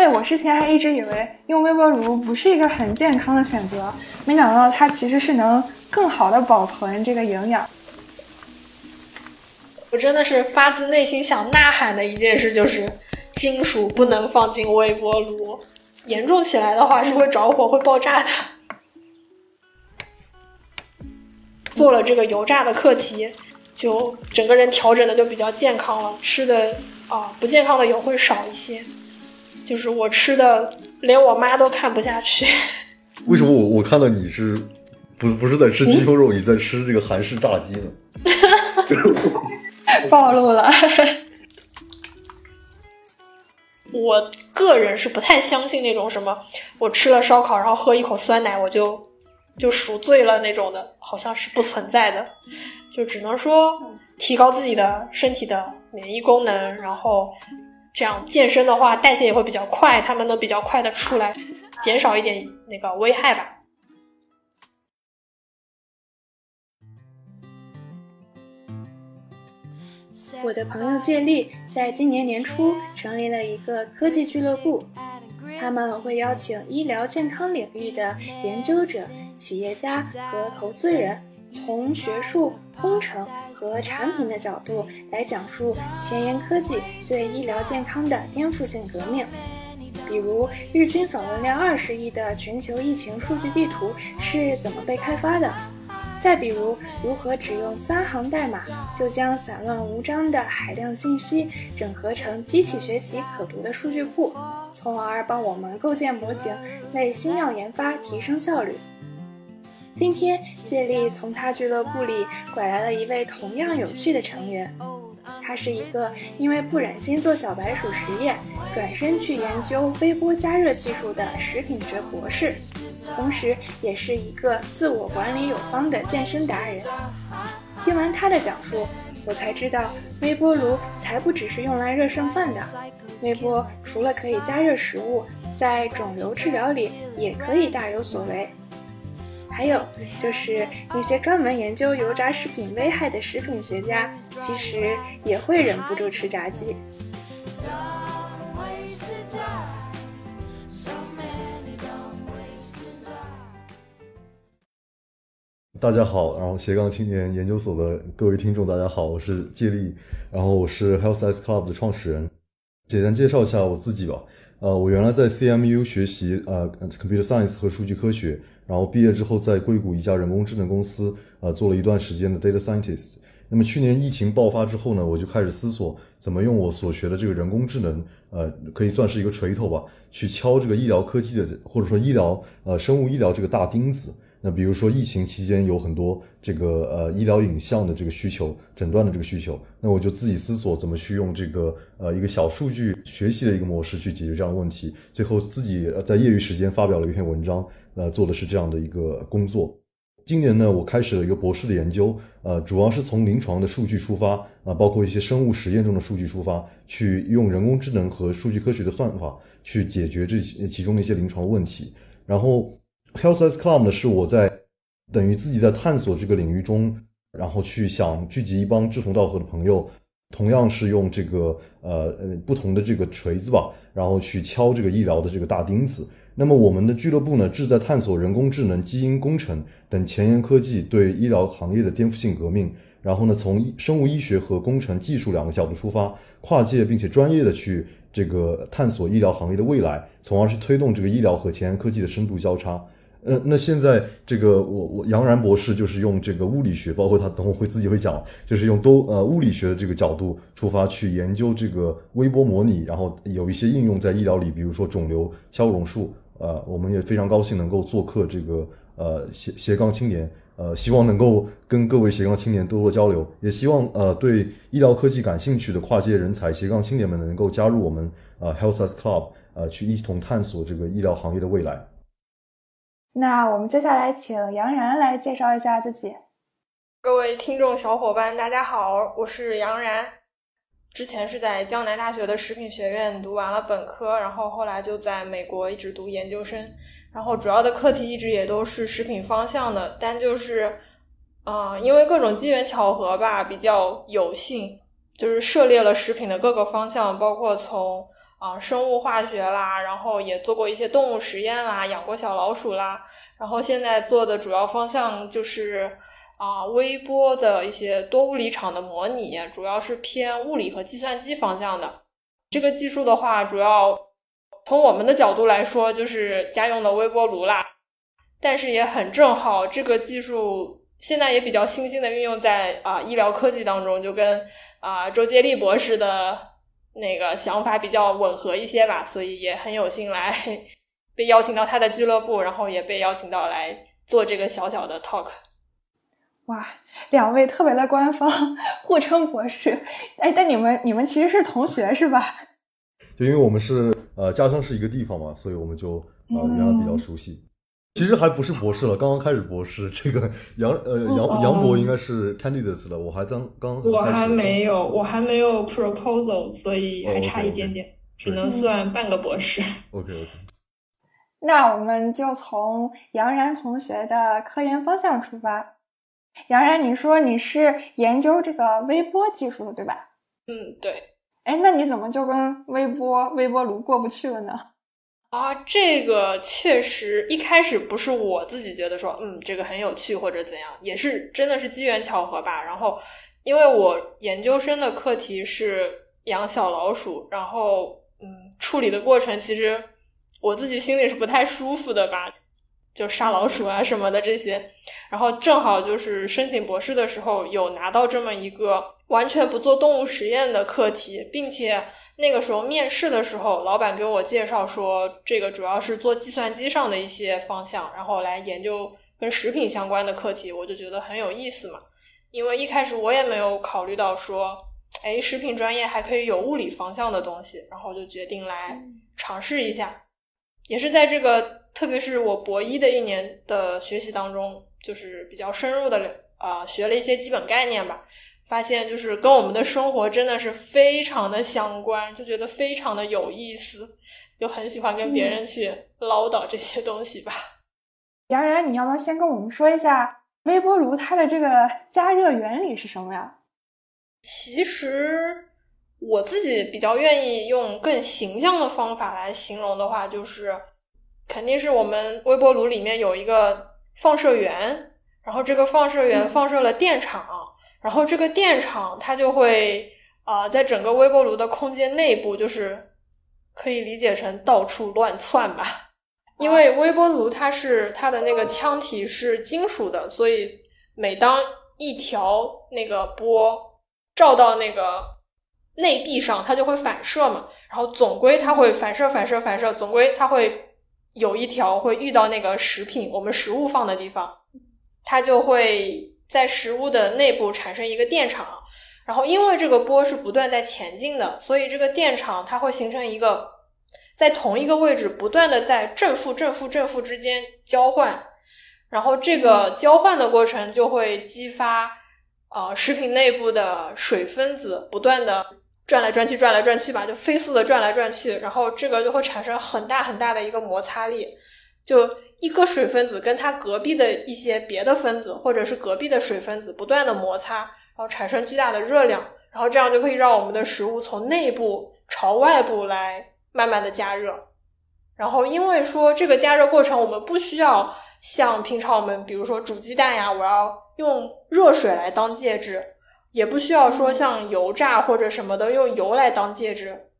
哎，我之前还一直以为用微波炉不是一个很健康的选择，没想到它其实是能更好的保存这个营养。我真的是发自内心想呐喊的一件事，就是金属不能放进微波炉，严重起来的话是会着火、会爆炸的。做了这个油炸的课题，就整个人调整的就比较健康了，吃的啊不健康的油会少一些。就是我吃的，连我妈都看不下去。为什么我我看到你是不不是在吃鸡胸肉，你在吃这个韩式炸鸡呢？暴露了。我个人是不太相信那种什么，我吃了烧烤，然后喝一口酸奶，我就就赎罪了那种的，好像是不存在的。就只能说提高自己的身体的免疫功能，然后这样健身的话，代谢也会比较快，他们能比较快的出来，减少一点那个危害吧。我的朋友借力在今年年初成立了一个科技俱乐部，他们会邀请医疗健康领域的研究者、企业家和投资人，从学术、工程和产品的角度来讲述前沿科技对医疗健康的颠覆性革命。比如，日均访问量二十亿的全球疫情数据地图是怎么被开发的？再比如，如何只用三行代码就将散乱无章的海量信息整合成机器学习可读的数据库，从而帮我们构建模型，为新药研发提升效率。今天，借力从他俱乐部里拐来了一位同样有趣的成员。他是一个因为不忍心做小白鼠实验，转身去研究微波加热技术的食品学博士，同时也是一个自我管理有方的健身达人。听完他的讲述，我才知道微波炉才不只是用来热剩饭的。微波除了可以加热食物，在肿瘤治疗里也可以大有所为。还有就是那些专门研究油炸食品危害的食品学家，其实也会忍不住吃炸鸡。大家好，然后斜杠青年研究所的各位听众，大家好，我是借力，然后我是 Health S Club 的创始人。简单介绍一下我自己吧。呃，我原来在 CMU 学习呃 Computer Science 和数据科学，然后毕业之后在硅谷一家人工智能公司呃做了一段时间的 Data Scientist。那么去年疫情爆发之后呢，我就开始思索怎么用我所学的这个人工智能，呃，可以算是一个锤头吧，去敲这个医疗科技的或者说医疗呃生物医疗这个大钉子。那比如说疫情期间有很多这个呃医疗影像的这个需求，诊断的这个需求，那我就自己思索怎么去用这个呃一个小数据学习的一个模式去解决这样的问题。最后自己在业余时间发表了一篇文章，呃，做的是这样的一个工作。今年呢，我开始了一个博士的研究，呃，主要是从临床的数据出发，啊，包括一些生物实验中的数据出发，去用人工智能和数据科学的算法去解决这其中的一些临床问题，然后。Health as Club 呢，是我在等于自己在探索这个领域中，然后去想聚集一帮志同道合的朋友，同样是用这个呃呃不同的这个锤子吧，然后去敲这个医疗的这个大钉子。那么我们的俱乐部呢，志在探索人工智能、基因工程等前沿科技对医疗行业的颠覆性革命。然后呢，从生物医学和工程技术两个角度出发，跨界并且专业的去这个探索医疗行业的未来，从而去推动这个医疗和前沿科技的深度交叉。呃，那现在这个我我杨然博士就是用这个物理学，包括他等会会自己会讲，就是用多呃物理学的这个角度出发去研究这个微波模拟，然后有一些应用在医疗里，比如说肿瘤消融术。呃，我们也非常高兴能够做客这个呃斜斜杠青年，呃，希望能够跟各位斜杠青年多多交流，也希望呃对医疗科技感兴趣的跨界人才斜杠青年们能够加入我们呃 Health as Club，呃，去一同探索这个医疗行业的未来。那我们接下来请杨然来介绍一下自己。各位听众小伙伴，大家好，我是杨然。之前是在江南大学的食品学院读完了本科，然后后来就在美国一直读研究生。然后主要的课题一直也都是食品方向的，但就是，嗯，因为各种机缘巧合吧，比较有幸，就是涉猎了食品的各个方向，包括从啊生物化学啦，然后也做过一些动物实验啦，养过小老鼠啦。然后现在做的主要方向就是啊微波的一些多物理场的模拟，主要是偏物理和计算机方向的。这个技术的话，主要从我们的角度来说，就是家用的微波炉啦。但是也很正好，这个技术现在也比较新兴的运用在啊医疗科技当中，就跟啊周杰利博士的那个想法比较吻合一些吧，所以也很有幸来 被邀请到他的俱乐部，然后也被邀请到来做这个小小的 talk。哇，两位特别的官方，互称博士。哎，但你们你们其实是同学是吧？就因为我们是呃家乡是一个地方嘛，所以我们就呃原来比较熟悉。其实还不是博士了，刚刚开始博士。这个杨呃杨杨博应该是 candidates 了，我还刚刚我还没有，我还没有 proposal，所以还差一点点，只能算半个博士。OK OK。那我们就从杨然同学的科研方向出发。杨然，你说你是研究这个微波技术的，对吧？嗯，对。哎，那你怎么就跟微波微波炉过不去了呢？啊，这个确实一开始不是我自己觉得说，嗯，这个很有趣或者怎样，也是真的是机缘巧合吧。然后，因为我研究生的课题是养小老鼠，然后，嗯，处理的过程其实我自己心里是不太舒服的吧，就杀老鼠啊什么的这些。然后正好就是申请博士的时候有拿到这么一个完全不做动物实验的课题，并且。那个时候面试的时候，老板给我介绍说，这个主要是做计算机上的一些方向，然后来研究跟食品相关的课题，我就觉得很有意思嘛。因为一开始我也没有考虑到说，哎，食品专业还可以有物理方向的东西，然后就决定来尝试一下。也是在这个，特别是我博一的一年的学习当中，就是比较深入的啊，学了一些基本概念吧。发现就是跟我们的生活真的是非常的相关，就觉得非常的有意思，就很喜欢跟别人去唠叨这些东西吧。杨然，你要不要先跟我们说一下微波炉它的这个加热原理是什么呀？其实我自己比较愿意用更形象的方法来形容的话，就是肯定是我们微波炉里面有一个放射源，然后这个放射源放射了电场。然后这个电场它就会啊，在整个微波炉的空间内部，就是可以理解成到处乱窜吧。因为微波炉它是它的那个腔体是金属的，所以每当一条那个波照到那个内壁上，它就会反射嘛。然后总归它会反射、反射、反射，总归它会有一条会遇到那个食品，我们食物放的地方，它就会。在食物的内部产生一个电场，然后因为这个波是不断在前进的，所以这个电场它会形成一个在同一个位置不断的在正负正负正负之间交换，然后这个交换的过程就会激发呃食品内部的水分子不断的转来转去转来转去吧，就飞速的转来转去，然后这个就会产生很大很大的一个摩擦力，就。一个水分子跟它隔壁的一些别的分子，或者是隔壁的水分子不断的摩擦，然后产生巨大的热量，然后这样就可以让我们的食物从内部朝外部来慢慢的加热。然后因为说这个加热过程，我们不需要像平常我们比如说煮鸡蛋呀，我要用热水来当介质，也不需要说像油炸或者什么的用油来当介质，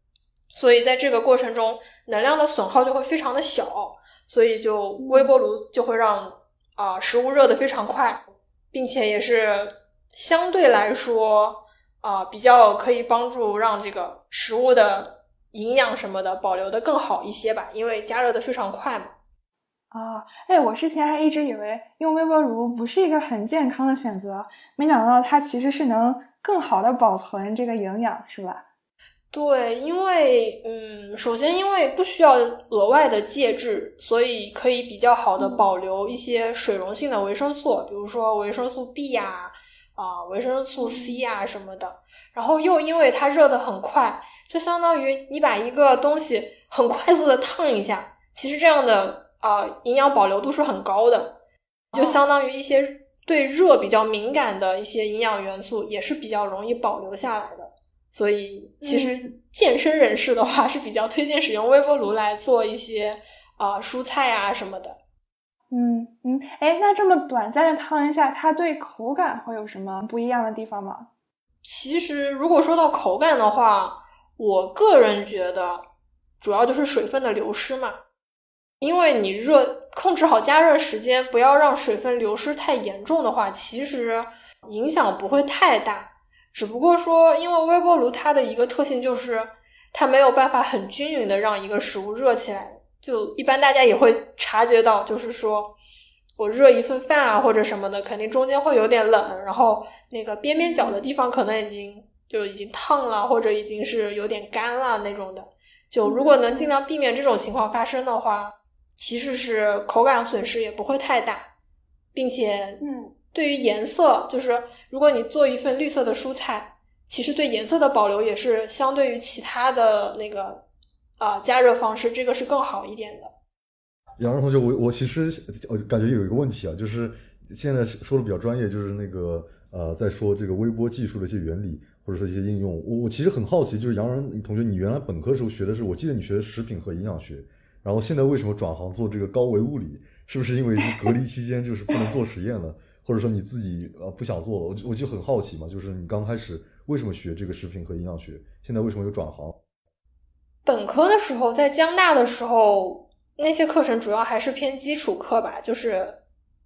所以在这个过程中，能量的损耗就会非常的小。所以就微波炉就会让啊食物热的非常快，并且也是相对来说啊比较可以帮助让这个食物的营养什么的保留的更好一些吧，因为加热的非常快嘛。啊，哎，我之前还一直以为用微波炉不是一个很健康的选择，没想到它其实是能更好的保存这个营养，是吧？对，因为嗯，首先因为不需要额外的介质，所以可以比较好的保留一些水溶性的维生素，比如说维生素 B 呀、啊维生素 C 呀什么的。然后又因为它热的很快，就相当于你把一个东西很快速的烫一下，其实这样的啊营养保留度是很高的，就相当于一些对热比较敏感的一些营养元素也是比较容易保留下来的。所以其实健身人士的话是比较推荐使用微波炉来做一些啊蔬菜啊什么的。嗯嗯，哎，那这么短暂的烫一下，它对口感会有什么不一样的地方吗？其实如果说到口感的话，我个人觉得主要就是水分的流失嘛。因为你热控制好加热时间，不要让水分流失太严重的话，其实影响不会太大。只不过说，因为微波炉它的一个特性就是它没有办法很均匀的让一个食物热起来。就一般大家也会察觉到，就是说我热一份饭啊或者什么的，肯定中间会有点冷，然后那个边边角的地方可能已经就已经烫了，或者已经是有点干了那种的。就如果能尽量避免这种情况发生的话。其实是口感损失也不会太大，并且，嗯，对于颜色，就是如果你做一份绿色的蔬菜，其实对颜色的保留也是相对于其他的那个啊加热方式，这个是更好一点的。杨仁同学，我我其实我感觉有一个问题啊，就是现在说的比较专业，就是那个呃，在说这个微波技术的一些原理或者说一些应用。我我其实很好奇，就是杨仁同学，你原来本科时候学的是，我记得你学的食品和营养学。然后现在为什么转行做这个高维物理？是不是因为隔离期间就是不能做实验了，或者说你自己呃不想做了？我我就很好奇嘛，就是你刚开始为什么学这个食品和营养学？现在为什么又转行？本科的时候在江大的时候，那些课程主要还是偏基础课吧，就是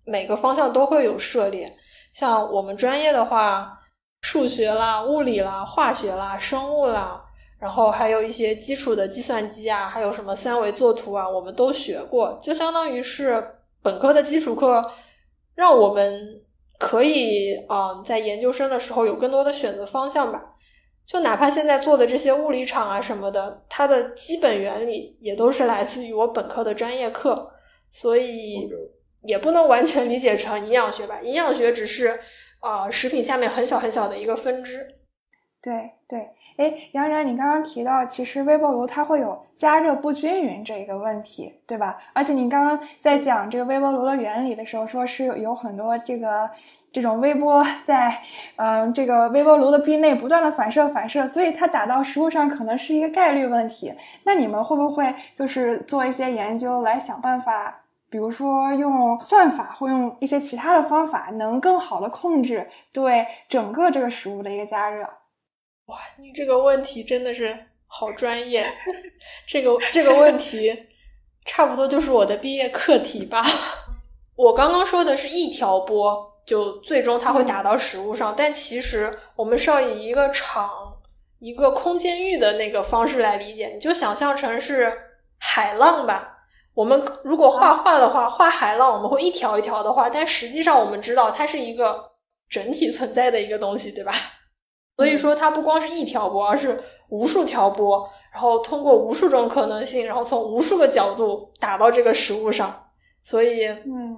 每个方向都会有涉猎。像我们专业的话，数学啦、物理啦、化学啦、生物啦。然后还有一些基础的计算机啊，还有什么三维作图啊，我们都学过，就相当于是本科的基础课，让我们可以嗯在研究生的时候有更多的选择方向吧。就哪怕现在做的这些物理场啊什么的，它的基本原理也都是来自于我本科的专业课，所以也不能完全理解成营养学吧。营养学只是啊食品下面很小很小的一个分支。对对。哎，杨然，你刚刚提到，其实微波炉它会有加热不均匀这个问题，对吧？而且你刚刚在讲这个微波炉的原理的时候，说是有很多这个这种微波在嗯这个微波炉的壁内不断的反射反射，所以它打到食物上可能是一个概率问题。那你们会不会就是做一些研究来想办法，比如说用算法或用一些其他的方法，能更好的控制对整个这个食物的一个加热？哇，你这个问题真的是好专业，这个这个问题差不多就是我的毕业课题吧。我刚刚说的是一条波，就最终它会打到食物上，但其实我们是要以一个场、一个空间域的那个方式来理解，你就想象成是海浪吧。我们如果画画的话，画海浪，我们会一条一条的画，但实际上我们知道它是一个整体存在的一个东西，对吧？所以说，它不光是一条波，而是无数条波，然后通过无数种可能性，然后从无数个角度打到这个食物上。所以，嗯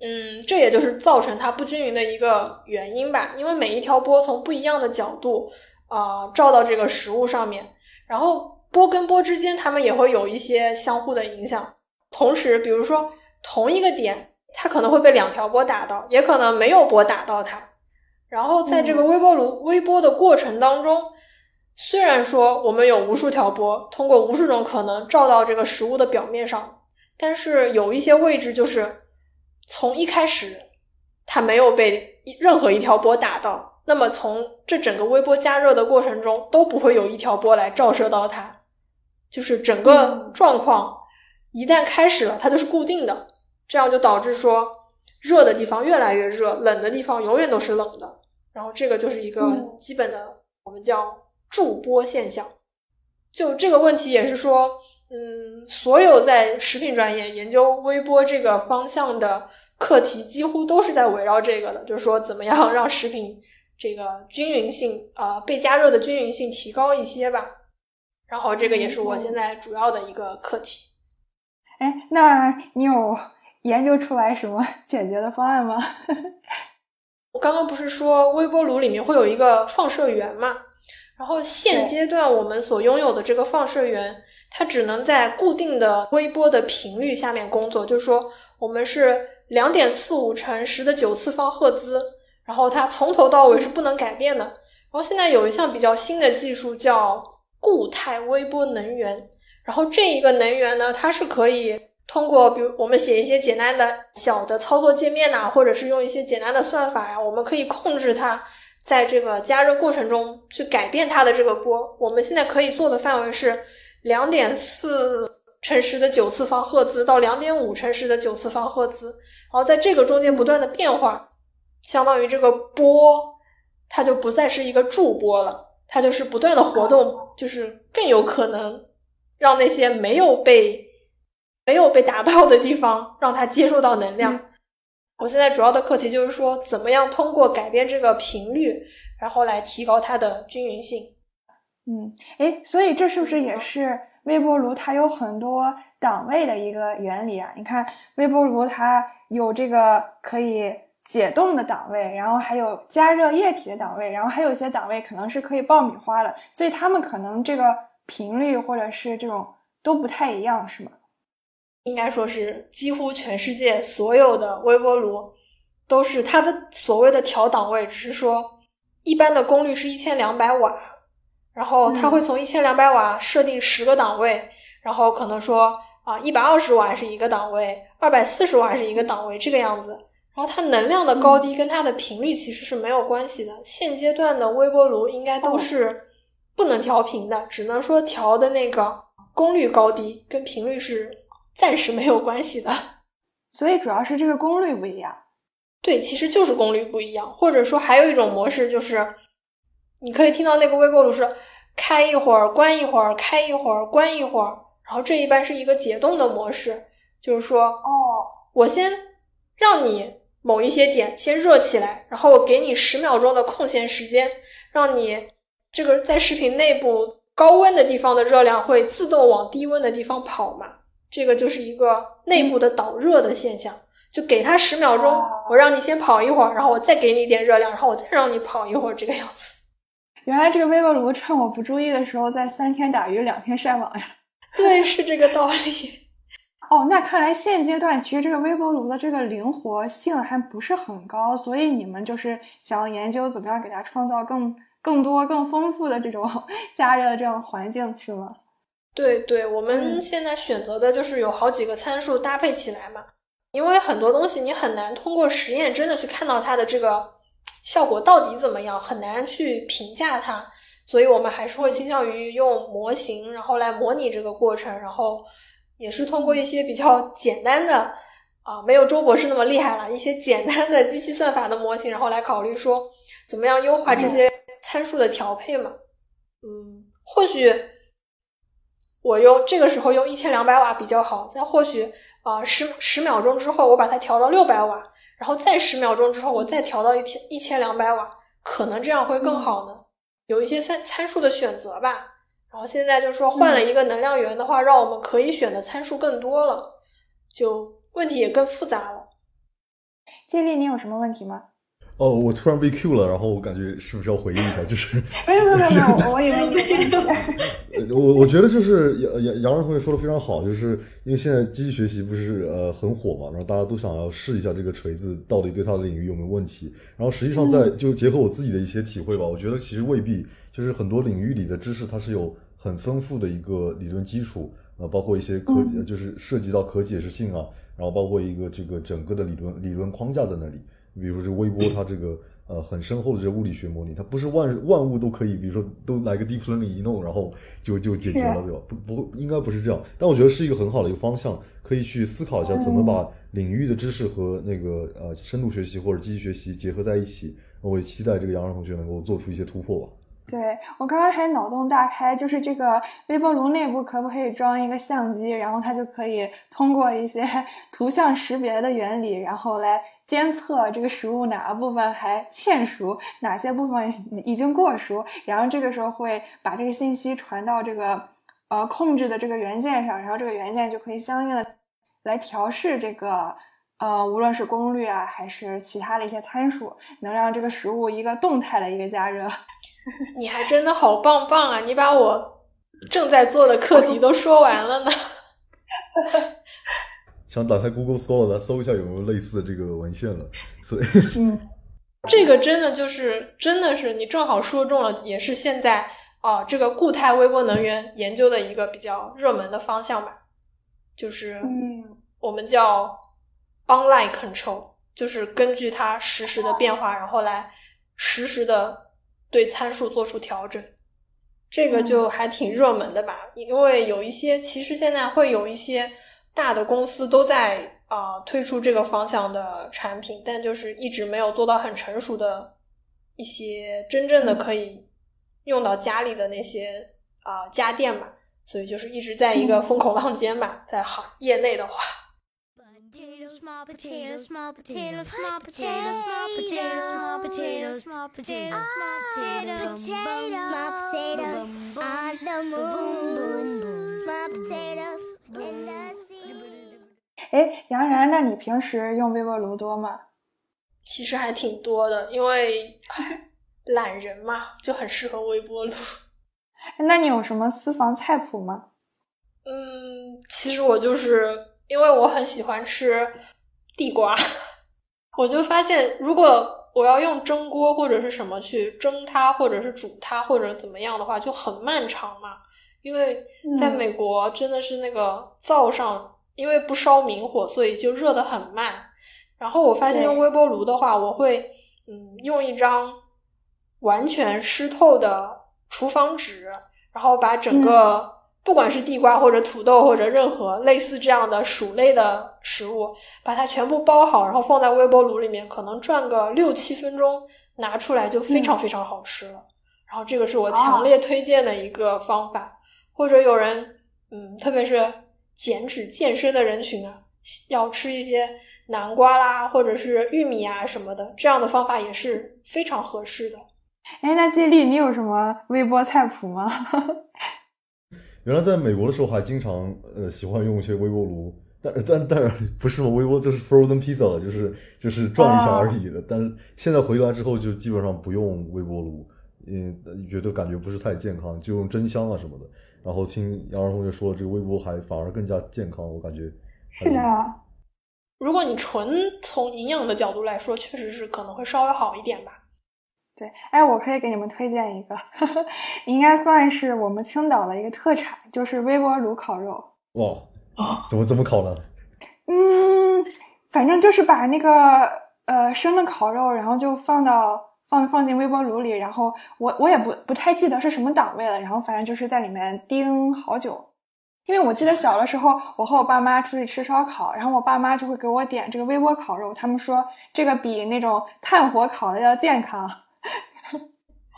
嗯，这也就是造成它不均匀的一个原因吧。因为每一条波从不一样的角度啊照到这个食物上面，然后波跟波之间，它们也会有一些相互的影响。同时，比如说同一个点，它可能会被两条波打到，也可能没有波打到它。然后在这个微波炉微波的过程当中，虽然说我们有无数条波通过无数种可能照到这个食物的表面上，但是有一些位置就是从一开始它没有被任何一条波打到，那么从这整个微波加热的过程中都不会有一条波来照射到它，就是整个状况一旦开始了，它就是固定的，这样就导致说热的地方越来越热，冷的地方永远都是冷的。然后这个就是一个基本的，我们叫驻波现象。就这个问题也是说，嗯，所有在食品专业研究微波这个方向的课题，几乎都是在围绕这个的，就是说怎么样让食品这个均匀性啊被加热的均匀性提高一些吧。然后这个也是我现在主要的一个课题。哎，那你有研究出来什么解决的方案吗？我刚刚不是说微波炉里面会有一个放射源嘛？然后现阶段我们所拥有的这个放射源，它只能在固定的微波的频率下面工作，就是说我们是两点四五乘十的九次方赫兹，然后它从头到尾是不能改变的。然后现在有一项比较新的技术叫固态微波能源，然后这一个能源呢，它是可以通过比如我们写一些简单的小的操作界面呐、或者是用一些简单的算法呀，我们可以控制它在这个加热过程中去改变它的这个波。我们现在可以做的范围是两点四乘十的九次方赫兹到两点五乘十的九次方赫兹，然后在这个中间不断的变化，相当于这个波它就不再是一个驻波了，它就是不断的活动，就是更有可能让那些没有被没有被达到的地方让它接受到能量。我现在主要的课题就是说，怎么样通过改变这个频率，然后来提高它的均匀性。嗯，哎，所以这是不是也是微波炉它有很多档位的一个原理啊？你看微波炉它有这个可以解冻的档位，然后还有加热液体的档位，然后还有一些档位可能是可以爆米花的，所以它们可能这个频率或者是这种都不太一样，是吗？应该说是几乎全世界所有的微波炉都是它的所谓的调档位，只是说一般的功率是一千两百瓦，然后它会从一千两百瓦设定十个档位，然后可能说啊一百二十瓦是一个档位，二百四十瓦是一个档位，这个样子。然后它能量的高低跟它的频率其实是没有关系的。现阶段的微波炉应该都是不能调频的，只能说调的那个功率高低跟频率是暂时没有关系的。所以主要是这个功率不一样。对，其实就是功率不一样，或者说还有一种模式就是，你可以听到那个微波炉是开一会儿、关一会儿、开一会儿、关一会儿，然后这一般是一个解冻的模式，就是说，哦，我先让你某一些点先热起来，然后我给你十秒钟的空闲时间，让你这个在食品内部高温的地方的热量会自动往低温的地方跑嘛，这个就是一个内部的导热的现象。就给它十秒钟，我让你先跑一会儿，然后我再给你一点热量，然后我再让你跑一会儿，这个样子。原来这个微波炉趁我不注意的时候，在三天打鱼两天晒网呀。对，是这个道理。哦，那看来现阶段其实这个微波炉的这个灵活性还不是很高，所以你们就是想要研究怎么样给它创造更更多、更丰富的这种 加热的这种环境，是吗？对对，我们现在选择的就是有好几个参数搭配起来嘛。因为很多东西你很难通过实验真的去看到它的这个效果到底怎么样，很难去评价它，所以我们还是会倾向于用模型，然后来模拟这个过程，然后也是通过一些比较简单的啊，没有周博士那么厉害了，一些简单的机器算法的模型，然后来考虑说怎么样优化这些参数的调配嘛。嗯，或许我用这个时候用一千两百瓦比较好，但或许。啊，十十秒钟之后，我把它调到六百瓦，然后再十秒钟之后，我再调到一千一千两百瓦，可能这样会更好呢。有一些参参数的选择吧。然后现在就是说换了一个能量源的话，让我们可以选的参数更多了，就问题也更复杂了。接力，你有什么问题吗？哦，我突然被 Q 了，然后我感觉是不是要回应一下？就是没有没有没有，我以为你。我我觉得就是杨杨杨同学说的非常好，就是因为现在机器学习不是呃很火嘛，然后大家都想要试一下这个锤子到底对它的领域有没有问题。然后实际上在就结合我自己的一些体会吧，我觉得其实未必，就是很多领域里的知识它是有很丰富的一个理论基础，呃，包括一些可就是涉及到可解释性啊，然后包括一个这个整个的理论理论框架在那里。比如说这微波，它这个呃很深厚的这物理学模拟，它不是万万物都可以，比如说都来个 deep learning 一弄，然后就就解决了，对吧？不不，应该不是这样。但我觉得是一个很好的一个方向，可以去思考一下怎么把领域的知识和那个呃深度学习或者机器学习结合在一起。我也期待这个杨洋同学能够做出一些突破吧。对我刚刚还脑洞大开，就是这个微波炉内部可不可以装一个相机，然后它就可以通过一些 图像识别的原理，然后来监测这个食物哪个部分还欠熟，哪些部分已经过熟，然后这个时候会把这个信息传到这个呃控制的这个元件上，然后这个元件就可以相应的来调试这个呃无论是功率啊还是其他的一些参数，能让这个食物一个动态的一个加热。你还真的好棒棒啊！你把我正在做的课题都说完了呢。想打开 Google Scholar 来搜一下有没有类似的这个文献了，所以嗯，这个真的就是真的是你正好说中了，也是现在啊这个固态微波能源研究的一个比较热门的方向吧，就是嗯我们叫 online control，就是根据它实时的变化，然后来实时的对参数做出调整。这个就还挺热门的吧，因为有一些其实现在会有一些大的公司都在啊、推出这个方向的产品，但就是一直没有做到很成熟的一些真正的可以用到家里的那些啊、家电嘛，所以就是一直在一个风口浪尖吧，在行业内的话。哎，杨然，那你平时用微波炉多吗？其实还挺多的，因为懒人嘛，就很适合微波炉。哎，那你有什么私房菜谱吗？嗯，其实我就是。因为我很喜欢吃地瓜，我就发现如果我要用蒸锅或者是什么去蒸它，或者是煮它，或者怎么样的话，就很漫长嘛。因为在嗯美国真的是那个灶上，因为不烧明火，所以就热得很慢。然后我发现用微波炉的话，我会嗯用一张完全湿透的厨房纸，然后把整个、不管是地瓜或者土豆或者任何类似这样的薯类的食物，把它全部包好，然后放在微波炉里面，可能转个六七分钟，拿出来就非常非常好吃了。然后这个是我强烈推荐的一个方法，或者有人嗯，特别是减脂健身的人群啊，要吃一些南瓜啦，或者是玉米啊什么的，这样的方法也是非常合适的。哎，那接力，你有什么微波菜谱吗？原来在美国的时候还经常呃喜欢用一些微波炉，但但但不是微波，就是 frozen pizza，就是就是转一下而已的。但是现在回来之后就基本上不用微波炉，嗯，觉得感觉不是太健康，就用蒸箱啊什么的。然后听杨洋同学说，这个微波还反而更加健康，我感觉是的，如果你纯从营养的角度来说，确实是可能会稍微好一点吧。对，哎，我可以给你们推荐一个，应该算是我们青岛的一个特产，就是微波炉烤肉。哇，怎么怎么烤呢？嗯，反正就是把那个呃生的烤肉，然后就放到放放进微波炉里，然后我我也不不太记得是什么档位了，然后反正就是在里面叮好久。因为我记得小的时候，我和我爸妈出去吃烧烤，然后我爸妈就会给我点这个微波烤肉，他们说这个比那种炭火烤的要健康。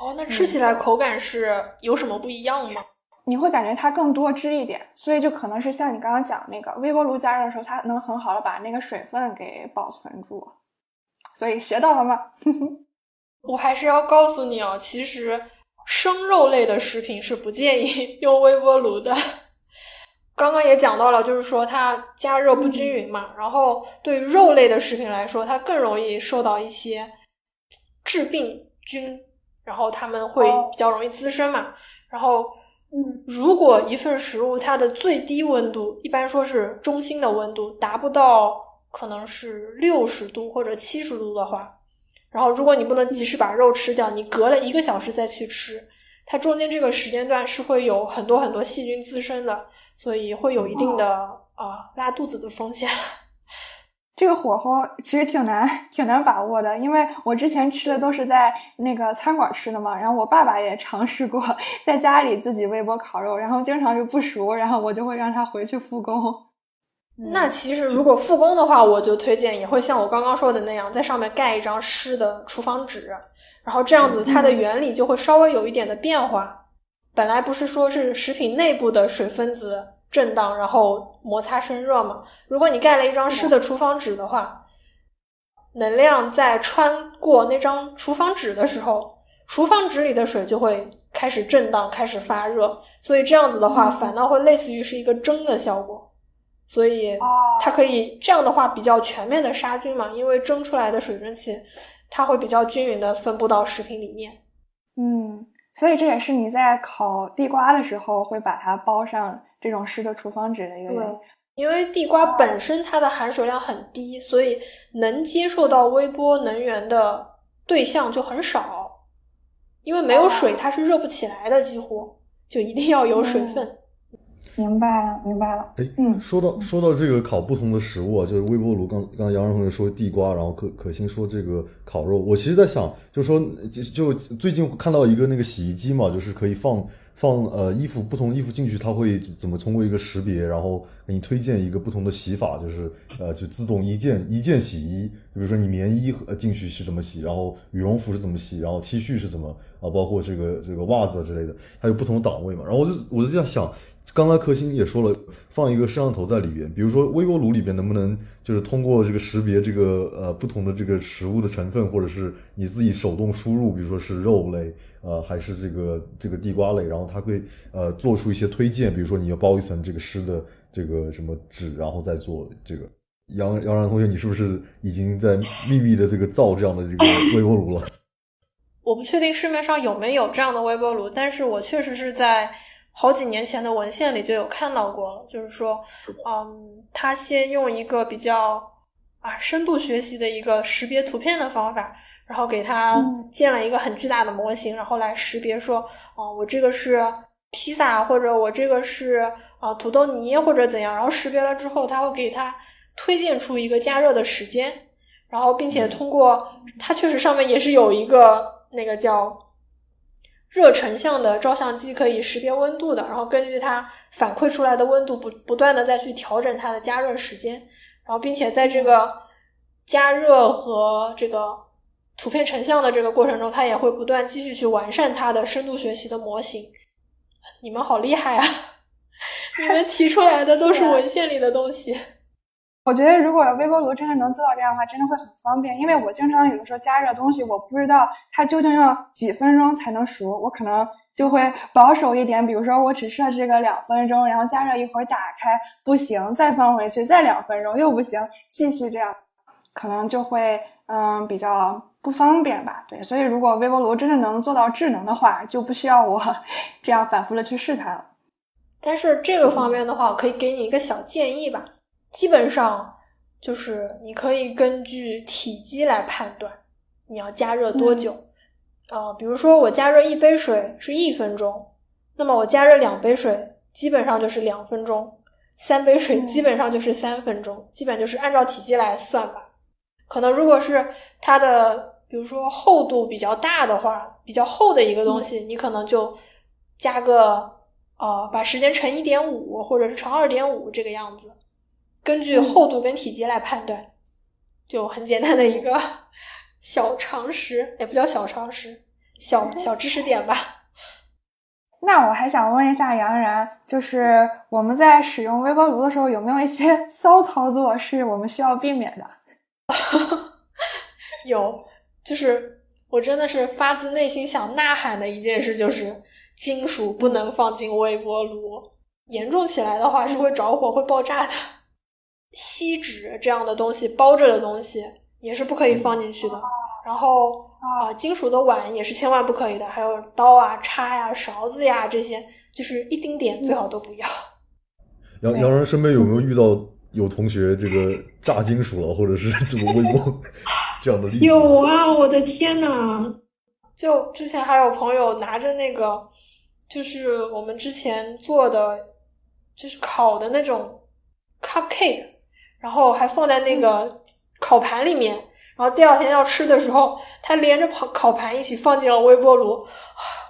哦，那吃起来口感是有什么不一样吗？你会感觉它更多汁一点，所以就可能是像你刚刚讲那个微波炉加热的时候，它能很好的把那个水分给保存住。所以学到了吗？我还是要告诉你哦，其实生肉类的食品是不建议 用微波炉的。刚刚也讲到了，就是说它加热不均匀嘛，然后对于肉类的食品来说，它更容易受到一些致病菌，然后它们会哦比较容易滋生嘛。然后，嗯，如果一份食物它的最低温度，一般说是中心的温度，达不到可能是六十度或者七十度的话，然后如果你不能及时把肉吃掉，你隔了一个小时再去吃，它中间这个时间段是会有很多很多细菌滋生的，所以会有一定的啊、拉肚子的风险。这个火候其实挺难，挺难把握的，因为我之前吃的都是在那个餐馆吃的嘛，然后我爸爸也尝试过在家里自己微波烤肉，然后经常就不熟，然后我就会让他回去复工。那其实如果复工的话，我就推荐也会像我刚刚说的那样，在上面盖一张湿的厨房纸，然后这样子它的原理就会稍微有一点的变化。本来不是说是食品内部的水分子震荡，然后摩擦生热嘛？如果你盖了一张湿的厨房纸的话，能量在穿过那张厨房纸的时候，厨房纸里的水就会开始震荡，开始发热，所以这样子的话，反倒会类似于是一个蒸的效果。所以它可以这样的话比较全面的杀菌嘛，因为蒸出来的水蒸气，它会比较均匀的分布到食品里面。嗯，所以这也是你在烤地瓜的时候会把它包上这种湿的厨房纸的一个原因。因为地瓜本身它的含水量很低，所以能接受到微波能源的对象就很少，因为没有水它是热不起来的，几乎就一定要有水分。明白了，明白了。哎，嗯说到说到这个烤不同的食物啊，就是微波炉，刚刚杨同学说地瓜，然后可可心说这个烤肉，我其实在想，就说就就最近看到一个那个洗衣机嘛，就是可以放放呃衣服不同衣服进去，它会怎么通过一个识别，然后给你推荐一个不同的洗法，就是呃就自动一键一键洗衣，比如说你棉衣和进去是怎么洗，然后羽绒服是怎么洗，然后 T 恤是怎么啊，包括这个这个袜子之类的，它有不同的档位嘛，然后我就我就在想。刚才克星也说了，放一个摄像头在里边，比如说微波炉里边能不能就是通过这个识别这个呃不同的这个食物的成分，或者是你自己手动输入，比如说是肉类，呃还是这个这个地瓜类，然后它会呃做出一些推荐，比如说你要包一层这个湿的这个什么纸，然后再做这个。杨杨然同学，你是不是已经在秘密的这个造这样的这个微波炉了？我不确定市面上有没有这样的微波炉，但是我确实是在。好几年前的文献里就有看到过了，就是说，嗯，他先用一个比较啊深度学习的一个识别图片的方法，然后给他建了一个很巨大的模型，然后来识别说，哦，我这个是披萨，或者我这个是啊土豆泥或者怎样，然后识别了之后，他会给他推荐出一个加热的时间，然后并且通过它确实上面也是有一个那个叫。热成像的照相机可以识别温度的，然后根据它反馈出来的温度不不断的再去调整它的加热时间，然后并且在这个加热和这个图片成像的这个过程中，它也会不断继续去完善它的深度学习的模型。你们好厉害啊！你们提出来的都是文献里的东西。我觉得如果微波炉真的能做到这样的话，真的会很方便。因为我经常有的时候加热东西，我不知道它究竟要几分钟才能熟，我可能就会保守一点，比如说我只设置个两分钟，然后加热一会儿打开不行，再放回去，再两分钟又不行，继续这样，可能就会嗯比较不方便吧。对，所以如果微波炉真的能做到智能的话，就不需要我这样反复的去试它了。但是这个方面的话，我可以给你一个小建议吧。基本上就是你可以根据体积来判断你要加热多久，啊，比如说我加热一杯水是一分钟，那么我加热两杯水基本上就是两分钟，三杯水基本上就是三分钟，基本就是按照体积来算吧。可能如果是它的，比如说厚度比较大的话，比较厚的一个东西，你可能就加个呃，把时间乘一点五或者是乘二点五这个样子。根据厚度跟体积来判断，就很简单的一个小常识，也不叫小常识，小小知识点吧。那我还想问一下杨然，就是我们在使用微波炉的时候，有没有一些 骚操作是我们需要避免的？有，就是我真的是发自内心想呐喊的一件事，就是金属不能放进微波炉，严重起来的话是会着火、会爆炸的。锡纸这样的东西包着的东西也是不可以放进去的。然后啊，金属的碗也是千万不可以的。还有刀啊、叉呀、勺子呀这些，就是一丁点最好都不要。杨杨然身边有没有遇到有同学这个炸金属了，或者是怎么微波 这样的例子？有啊，我的天呐！就之前还有朋友拿着那个，就是我们之前做的，就是烤的那种 cupcake。然后还放在那个烤盘里面，然后第二天要吃的时候，它连着烤烤盘一起放进了微波炉，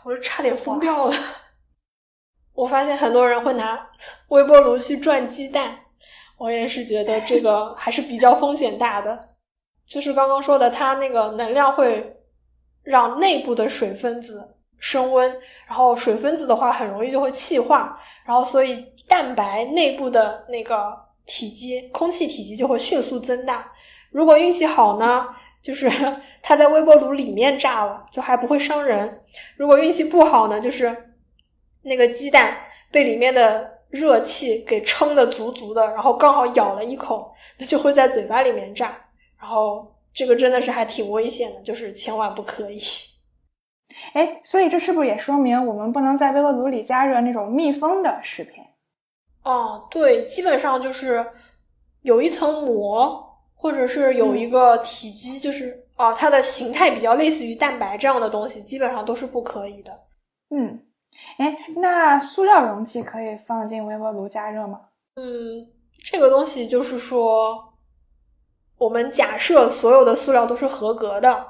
我就差点疯掉了。我发现很多人会拿微波炉去转鸡蛋，我也是觉得这个 还是比较风险大的。就是刚刚说的，它那个能量会让内部的水分子升温，然后水分子的话很容易就会气化，然后所以蛋白内部的那个。体积，空气体积就会迅速增大。如果运气好呢，就是 它在微波炉里面炸了，就还不会伤人。如果运气不好呢，就是那个鸡蛋被里面的热气给撑得足足的，然后刚好咬了一口，那就会在嘴巴里面炸。然后这个真的是还挺危险的，就是千万不可以。哎，所以这是不是也说明我们不能在微波炉里加热那种密封的食品？哦，对，基本上就是有一层膜，或者是有一个体积，就是啊、它的形态比较类似于蛋白这样的东西，基本上都是不可以的。嗯，哎，那塑料容器可以放进微波炉加热吗？嗯，这个东西就是说，我们假设所有的塑料都是合格的，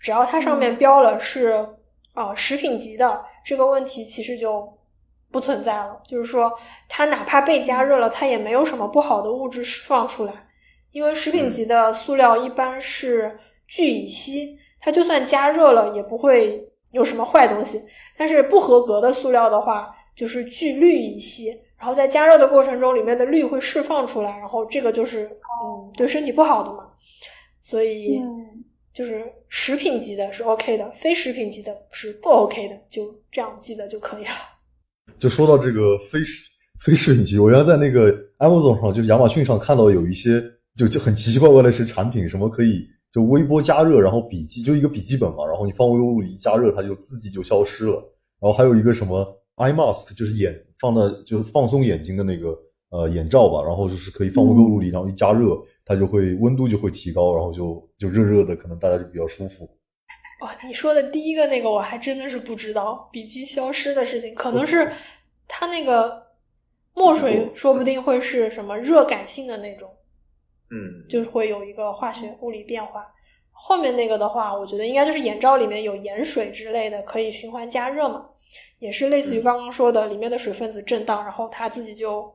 只要它上面标了是啊、呃食品级的，这个问题其实就不存在了。就是说，它哪怕被加热了，它也没有什么不好的物质释放出来，因为食品级的塑料一般是聚乙烯，它就算加热了也不会有什么坏东西。但是不合格的塑料的话，就是聚氯乙烯，然后在加热的过程中，里面的氯会释放出来，然后这个就是嗯对身体不好的嘛。所以嗯就是食品级的是 OK 的，非食品级的是不 OK 的，就这样记得就可以了。就说到这个非食非食品级，我原来在那个 Amazon 上，就是亚马逊上看到有一些就就很奇奇怪怪的一些产品，什么可以就微波加热，然后笔记就一个笔记本嘛，然后你放微波炉里一加热，它就自己就消失了。然后还有一个什么 eye mask，就是眼放的就是放松眼睛的那个呃眼罩吧，然后就是可以放微波炉里，然后一加热，它就会温度就会提高，然后就就热热的，可能大家就比较舒服。哇，你说的第一个那个我还真的是不知道，笔记消失的事情，可能是它那个墨水说不定会是什么热感性的那种，嗯，就是会有一个化学物理变化。后面那个的话，我觉得应该就是眼罩里面有盐水之类的，可以循环加热嘛，也是类似于刚刚说的，里面的水分子震荡，然后它自己就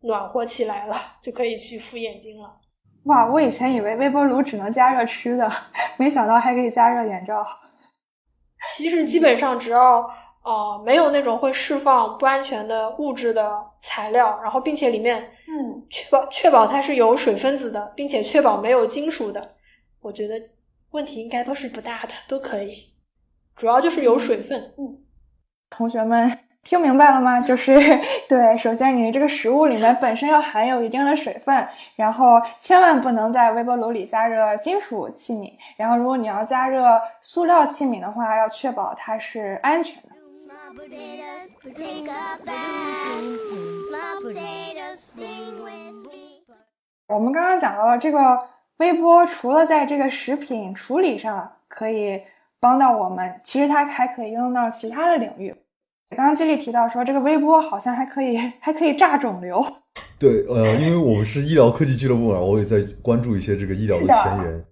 暖和起来了，就可以去敷眼睛了。哇，我以前以为微波炉只能加热吃的，没想到还可以加热眼罩。其实基本上只要呃没有那种会释放不安全的物质的材料，然后并且里面嗯确保确保它是有水分子的，并且确保没有金属的，我觉得问题应该都是不大的，都可以。主要就是有水分。嗯同学们听明白了吗？就是对，首先你这个食物里面本身要含有一定的水分，然后千万不能在微波炉里加热金属器皿，然后如果你要加热塑料器皿的话，要确保它是安全的。我们刚刚讲到了这个微波，除了在这个食品处理上可以帮到我们，其实它还可以应用到其他的领域。刚刚接力提到说，这个微波好像还可以还可以炸肿瘤。对，呃，因为我们是医疗科技俱乐部嘛，我也在关注一些这个医疗的前沿。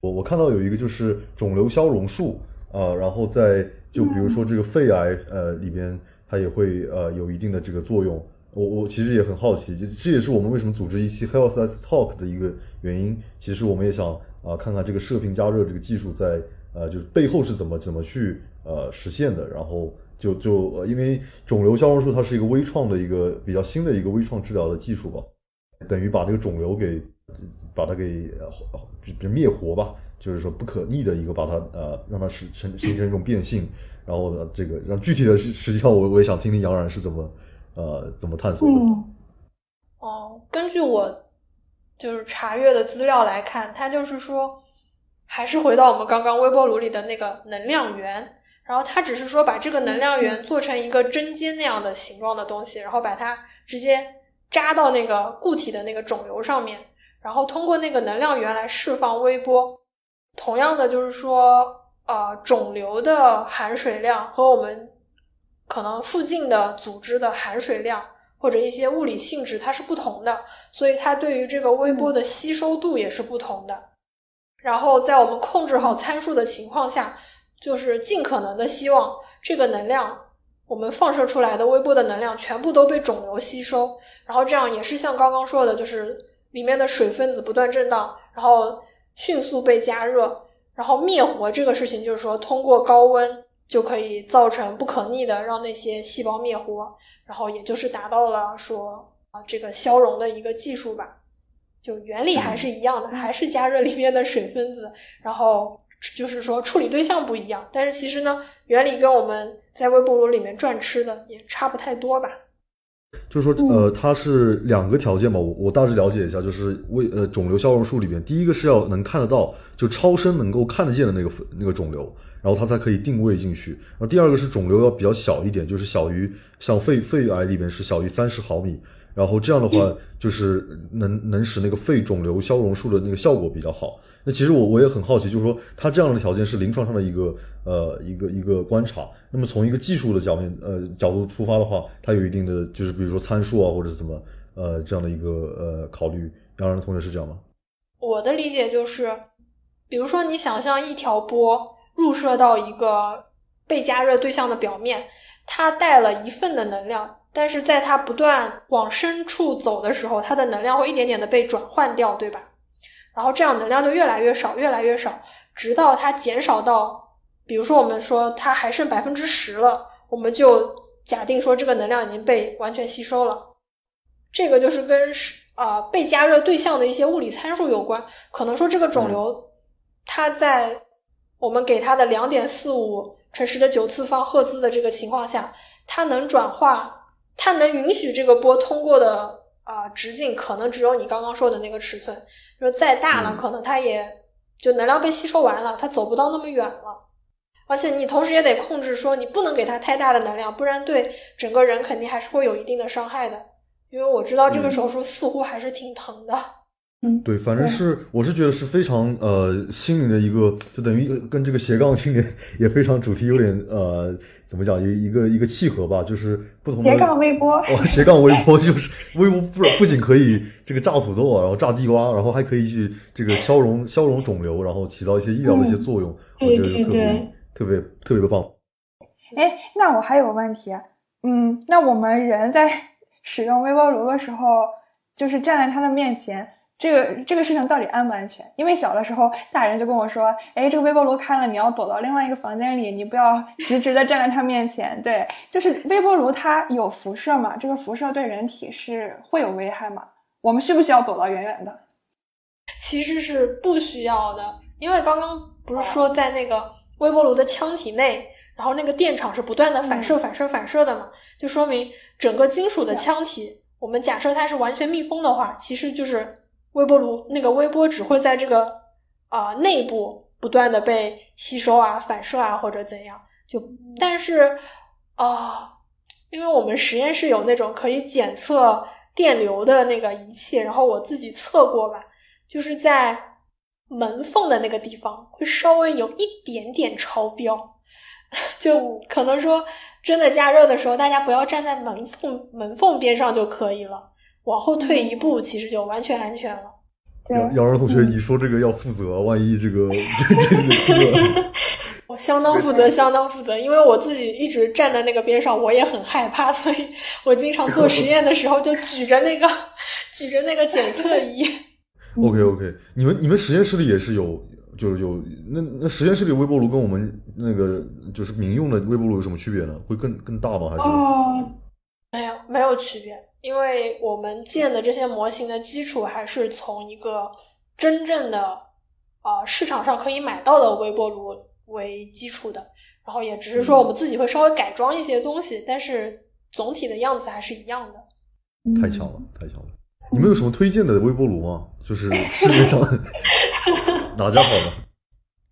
我我看到有一个就是肿瘤消融术，呃，然后在就比如说这个肺癌，呃，里边它也会呃有一定的这个作用。我我其实也很好奇，就这也是我们为什么组织一期 Health Size Talk 的一个原因。其实我们也想啊、看看这个射频加热这个技术在呃就是背后是怎么怎么去呃实现的，然后。就就呃，因为肿瘤消融术它是一个微创的一个比较新的一个微创治疗的技术吧，等于把这个肿瘤给把它给呃灭活吧，就是说不可逆的一个把它呃让它生生形成一种变性，然后呢这个让具体的实实际上我我也想听听杨然是怎么呃怎么探索的。哦，根据我就是查阅的资料来看，它就是说，还是回到我们刚刚微波炉里的那个能量源，然后它只是说把这个能量源做成一个针尖那样的形状的东西，然后把它直接扎到那个固体的那个肿瘤上面，然后通过那个能量源来释放微波。同样的，就是说，呃，肿瘤的含水量和我们可能附近的组织的含水量或者一些物理性质它是不同的，所以它对于这个微波的吸收度也是不同的。然后在我们控制好参数的情况下，就是尽可能的希望这个能量，我们放射出来的微波的能量全部都被肿瘤吸收，然后这样也是像刚刚说的，就是里面的水分子不断震荡，然后迅速被加热，然后灭活这个事情，就是说通过高温就可以造成不可逆的让那些细胞灭活，然后也就是达到了说啊这个消融的一个技术吧。就原理还是一样的，还是加热里面的水分子，然后就是说处理对象不一样，但是其实呢，原理跟我们在微波炉里面转吃的也差不太多吧。就是说，呃，它是两个条件吧，我我大致了解一下，就是为呃肿瘤消融术里边，第一个是要能看得到，就超声能够看得见的那个那个肿瘤，然后它才可以定位进去。然后第二个是肿瘤要比较小一点，就是小于像肺肺癌里边是小于三十毫米，然后这样的话就是能能使那个肺肿瘤消融术的那个效果比较好。那其实我我也很好奇，就是说它这样的条件是临床上的一个呃一个一个观察。那么从一个技术的角面呃角度出发的话，它有一定的就是比如说参数啊或者怎么呃这样的一个呃考虑。杨然同学是这样吗？我的理解就是，比如说你想象一条波入射到一个被加热对象的表面，它带了一份的能量，但是在它不断往深处走的时候，它的能量会一点点的被转换掉，对吧？然后这样能量就越来越少，越来越少，直到它减少到，比如说我们说它还剩百分之十了，我们就假定说这个能量已经被完全吸收了。这个就是跟啊、呃、被加热对象的一些物理参数有关。可能说这个肿瘤，它在我们给它的两点四五乘十的九次方赫兹的这个情况下，它能转化，它能允许这个波通过的啊、呃、直径，可能只有你刚刚说的那个尺寸。说再大了，可能它也就能量被吸收完了，它走不到那么远了。而且你同时也得控制说，你不能给它太大的能量，不然对整个人肯定还是会有一定的伤害的。因为我知道这个手术似乎还是挺疼的。嗯，对，反正是我是觉得是非常呃新颖的一个，就等于跟这个斜杠青年也非常主题有点呃怎么讲一一个一个契合吧，就是不同的斜杠微波，哦，斜杠微波就是微波不不仅可以这个炸土豆啊，然后炸地瓜，然后还可以去这个消融消融肿瘤，然后起到一些医疗的一些作用，我觉得就特别特别特别棒。哎，那我还有个问题，嗯，那我们人在 使用微波炉的时候，就是站在它的面前。这个这个事情到底安不安全？因为小的时候，大人就跟我说：“哎，这个微波炉开了，你要躲到另外一个房间里，你不要直直的站在它面前。”对，就是微波炉它有辐射嘛？这个辐射对人体是会有危害嘛？我们需不需要躲到远远的？其实是不需要的，因为刚刚不是说在那个微波炉的腔体内，然后那个电场是不断的反射、反射、反射的嘛，就说明整个金属的腔体，我们假设它是完全密封的话，其实就是。微波炉那个微波只会在这个啊、呃、内部不断的被吸收啊、反射啊或者怎样，就但是啊、呃，因为我们实验室有那种可以检测电流的那个仪器，然后我自己测过吧，就是在门缝的那个地方会稍微有一点点超标，就可能说真的加热的时候，大家不要站在门缝门缝边上就可以了。往后退一步，其实就完全安全了。杨杨然同学，你说这个要负责，万一这个 这个这个，我相当负责，相当负责，因为我自己一直站在那个边上，我也很害怕，所以我经常做实验的时候就举着那个举着那个检测仪。OK OK，你们你们实验室里也是有，就是有那那实验室里微波炉跟我们那个就是民用的微波炉有什么区别呢？会更更大吗？还是？哦，没有没有区别。因为我们建的这些模型的基础还是从一个真正的啊、呃、市场上可以买到的微波炉为基础的，然后也只是说我们自己会稍微改装一些东西，但是总体的样子还是一样的。太巧了，太巧了！你们有什么推荐的微波炉吗？就是市面上 哪家好呢？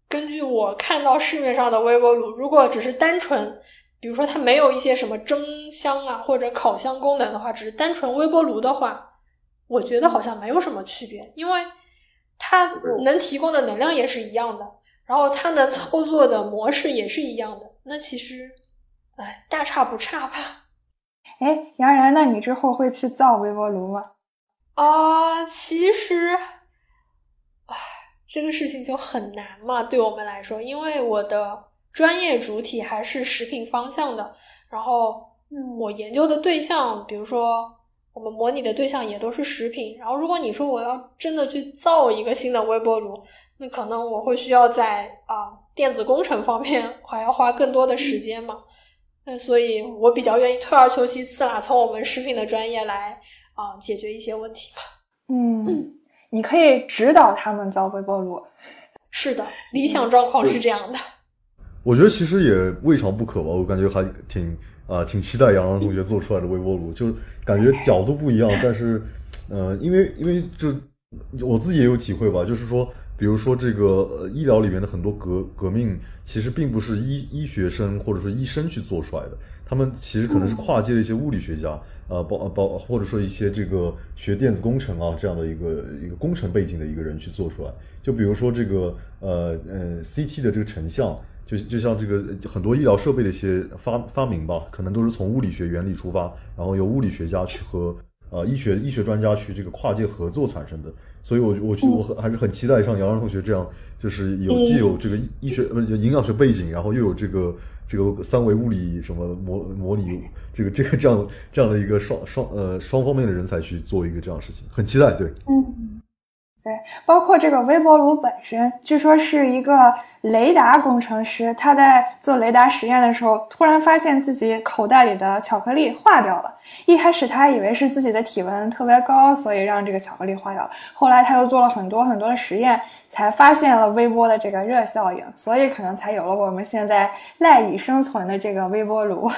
根据我看到市面上的微波炉，如果只是单纯。比如说，它没有一些什么蒸箱啊或者烤箱功能的话，只是单纯微波炉的话，我觉得好像没有什么区别，因为它能提供的能量也是一样的，然后它能操作的模式也是一样的。那其实，哎，大差不差吧。哎，杨然，那你之后会去造微波炉吗？啊、呃，其实，唉，这个事情就很难嘛，对我们来说，因为我的。专业主体还是食品方向的，然后我研究的对象，比如说我们模拟的对象也都是食品。然后如果你说我要真的去造一个新的微波炉，那可能我会需要在啊、呃、电子工程方面还要花更多的时间嘛。那所以我比较愿意退而求其次啦，从我们食品的专业来啊、呃、解决一些问题吧。嗯，你可以指导他们造微波炉。是的，理想状况是这样的。我觉得其实也未尝不可吧，我感觉还挺啊、挺期待杨洋同学做出来的微波炉，就是感觉角度不一样，但是呃，因为因为就我自己也有体会吧，就是说比如说这个呃医疗里面的很多革革命，其实并不是医医学生或者说医生去做出来的，他们其实可能是跨界的一些物理学家，呃，包包或者说一些这个学电子工程啊这样的一个一个工程背景的一个人去做出来。就比如说这个呃呃 CT 的这个成像，就就像这个很多医疗设备的一些发发明吧，可能都是从物理学原理出发，然后由物理学家去和呃医学医学专家去这个跨界合作产生的。所以，我我觉得我很还是很期待像杨洋同学这样，就是有既有这个医学不是营养学背景，然后又有这个这个三维物理什么模模拟这个这个这样这样的一个双双呃双方面的人才去做一个这样的事情，很期待。对，嗯。对，包括这个微波炉本身，据说是一个雷达工程师，他在做雷达实验的时候，突然发现自己口袋里的巧克力化掉了。一开始他以为是自己的体温特别高，所以让这个巧克力化掉了。后来他又做了很多很多的实验，才发现了微波的这个热效应，所以可能才有了我们现在赖以生存的这个微波炉。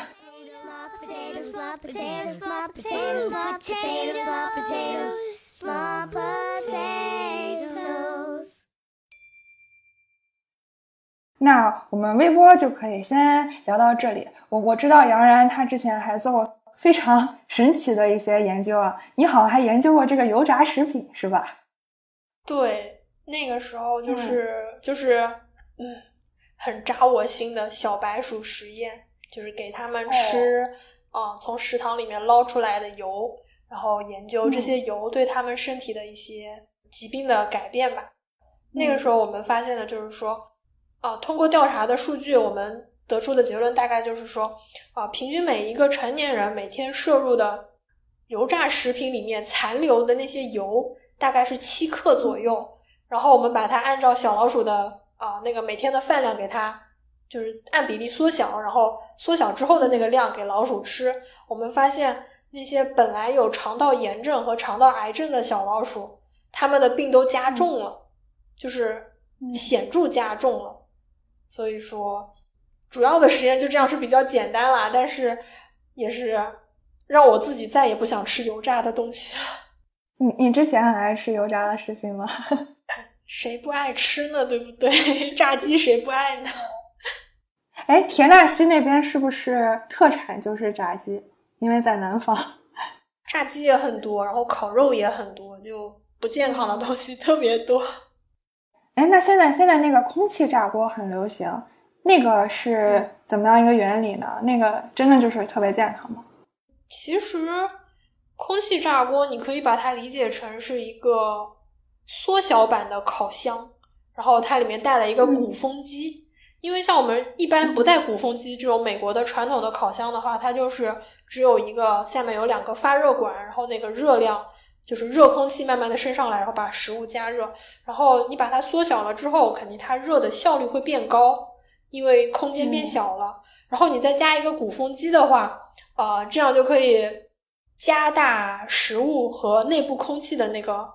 Small potatoes。那我们微波就可以先聊到这里。我我知道杨然他之前还做过非常神奇的一些研究啊，你好像还研究过这个油炸食品是吧？对，那个时候就是就是嗯，很扎我心的小白鼠实验，就是给他们吃啊，从食堂里面捞出来的油。然后研究这些油对他们身体的一些疾病的改变吧。那个时候我们发现的就是说，啊，通过调查的数据，我们得出的结论大概就是说，啊，平均每一个成年人每天摄入的油炸食品里面残留的那些油大概是七克左右。然后我们把它按照小老鼠的啊那个每天的饭量给它，就是按比例缩小，然后缩小之后的那个量给老鼠吃，我们发现。那些本来有肠道炎症和肠道癌症的小老鼠，它们的病都加重了，就是显著加重了。所以说，主要的实验就这样是比较简单啦，但是也是让我自己再也不想吃油炸的东西了。你你之前很爱吃油炸的食品吗？谁不爱吃呢？对不对？炸鸡谁不爱呢？哎，田纳西那边是不是特产就是炸鸡？因为在南方，炸鸡也很多，然后烤肉也很多，就不健康的东西特别多。哎，那现在现在那个空气炸锅很流行，那个是怎么样一个原理呢？那个真的就是特别健康吗？其实，空气炸锅你可以把它理解成是一个缩小版的烤箱，然后它里面带了一个鼓风机。因为像我们一般不带鼓风机这种美国的传统的烤箱的话，它就是。只有一个下面有两个发热管，然后那个热量就是热空气慢慢的升上来，然后把食物加热。然后你把它缩小了之后，肯定它热的效率会变高，因为空间变小了。然后你再加一个鼓风机的话，啊，这样就可以加大食物和内部空气的那个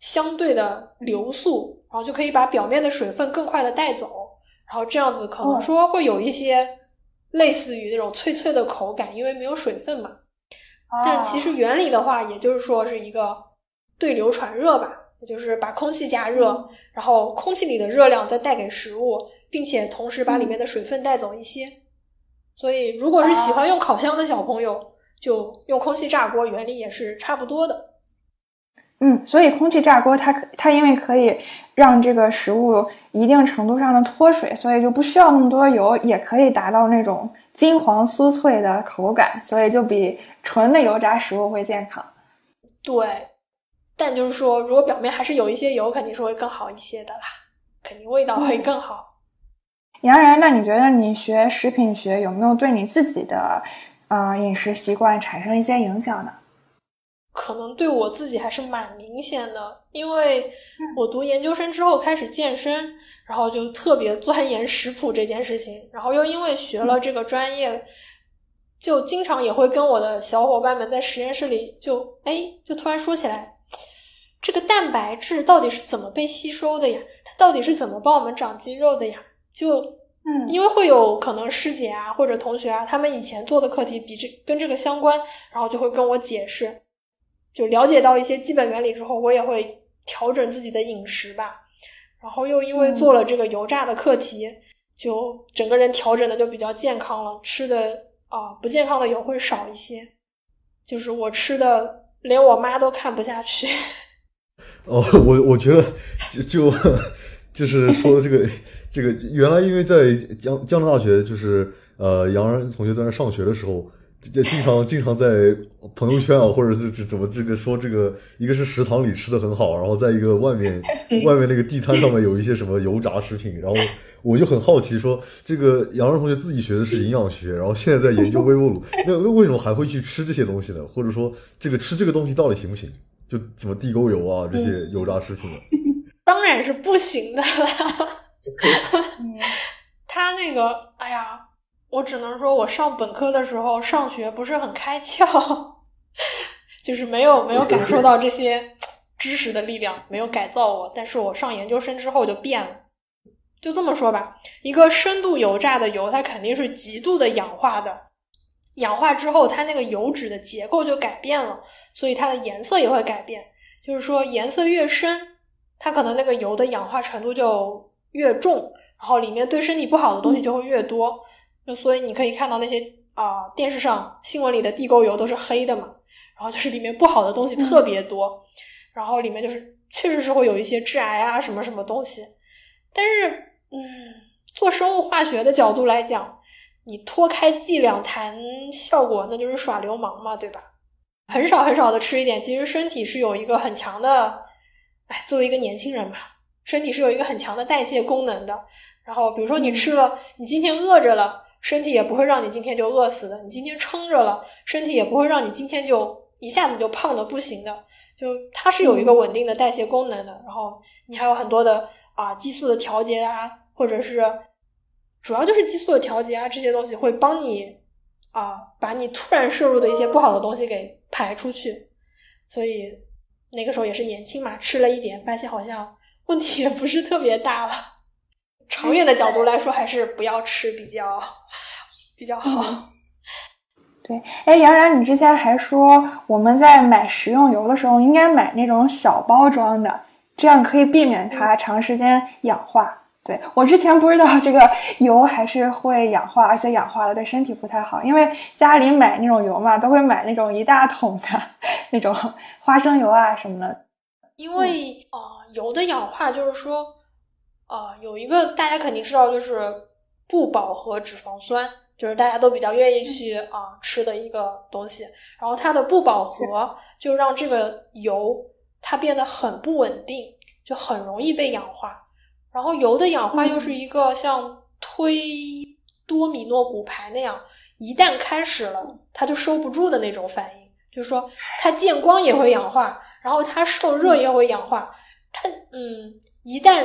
相对的流速，然后就可以把表面的水分更快的带走。然后这样子可能说会有一些。类似于那种脆脆的口感，因为没有水分嘛。但其实原理的话，也就是说是一个对流传热吧，也就是把空气加热，然后空气里的热量再带给食物，并且同时把里面的水分带走一些。所以，如果是喜欢用烤箱的小朋友，就用空气炸锅，原理也是差不多的。嗯，所以空气炸锅它可它因为可以让这个食物一定程度上的脱水，所以就不需要那么多油，也可以达到那种金黄酥脆的口感，所以就比纯的油炸食物会健康。对，但就是说，如果表面还是有一些油，肯定是会更好一些的啦，肯定味道会更好。杨然，那你觉得你学食品学有没有对你自己的呃饮食习惯产生一些影响呢？可能对我自己还是蛮明显的，因为我读研究生之后开始健身，然后就特别钻研食谱这件事情，然后又因为学了这个专业，就经常也会跟我的小伙伴们在实验室里就哎，就突然说起来，这个蛋白质到底是怎么被吸收的呀？它到底是怎么帮我们长肌肉的呀？就嗯，因为会有可能师姐啊或者同学啊，他们以前做的课题比这跟这个相关，然后就会跟我解释。就了解到一些基本原理之后，我也会调整自己的饮食吧。然后又因为做了这个油炸的课题，就整个人调整的就比较健康了，吃的啊不健康的油会少一些，就是我吃的连我妈都看不下去。哦，我我觉得就就就是说这个 这个原来因为在江江南大学就是呃杨然同学在那上学的时候。就经常经常在朋友圈啊，或者是怎么这个说这个，一个是食堂里吃的很好，然后在一个外面 外面那个地摊上面有一些什么油炸食品，然后我就很好奇，说这个杨仁同学自己学的是营养学，然后现在在研究微波炉，那那为什么还会去吃这些东西呢？或者说这个吃这个东西到底行不行？就什么地沟油啊这些油炸食品？当然是不行的了。他那个，哎呀。我只能说，我上本科的时候上学不是很开窍，就是没有没有感受到这些知识的力量，没有改造我。但是我上研究生之后就变了。就这么说吧，一个深度油炸的油，它肯定是极度的氧化的，氧化之后，它那个油脂的结构就改变了，所以它的颜色也会改变。就是说，颜色越深，它可能那个油的氧化程度就越重，然后里面对身体不好的东西就会越多。就所以你可以看到那些啊电视上新闻里的地沟油都是黑的嘛，然后就是里面不好的东西特别多，然后里面就是确实是会有一些致癌啊什么什么东西，但是嗯，做生物化学的角度来讲，你脱开剂量谈效果，那就是耍流氓嘛，对吧？很少很少的吃一点，其实身体是有一个很强的，哎，作为一个年轻人嘛，身体是有一个很强的代谢功能的。然后比如说你吃了，你今天饿着了。身体也不会让你今天就饿死的，你今天撑着了，身体也不会让你今天就一下子就胖的不行的，就它是有一个稳定的代谢功能的。然后你还有很多的啊激素的调节啊，或者是主要就是激素的调节啊，这些东西会帮你啊把你突然摄入的一些不好的东西给排出去。所以那个时候也是年轻嘛，吃了一点，发现好像问题也不是特别大了。长远的角度来说，还是不要吃比较比较好。对，哎，杨然，你之前还说我们在买食用油的时候，应该买那种小包装的，这样可以避免它长时间氧化。对我之前不知道这个油还是会氧化，而且氧化了对身体不太好，因为家里买那种油嘛，都会买那种一大桶的那种花生油啊什么的。因为啊，油的氧化就是说。啊，有一个大家肯定知道，就是不饱和脂肪酸，就是大家都比较愿意去啊吃的一个东西。然后它的不饱和就让这个油它变得很不稳定，就很容易被氧化。然后油的氧化又是一个像推多米诺骨牌那样，一旦开始了，它就收不住的那种反应。就是说，它见光也会氧化，然后它受热也会氧化。它嗯，一旦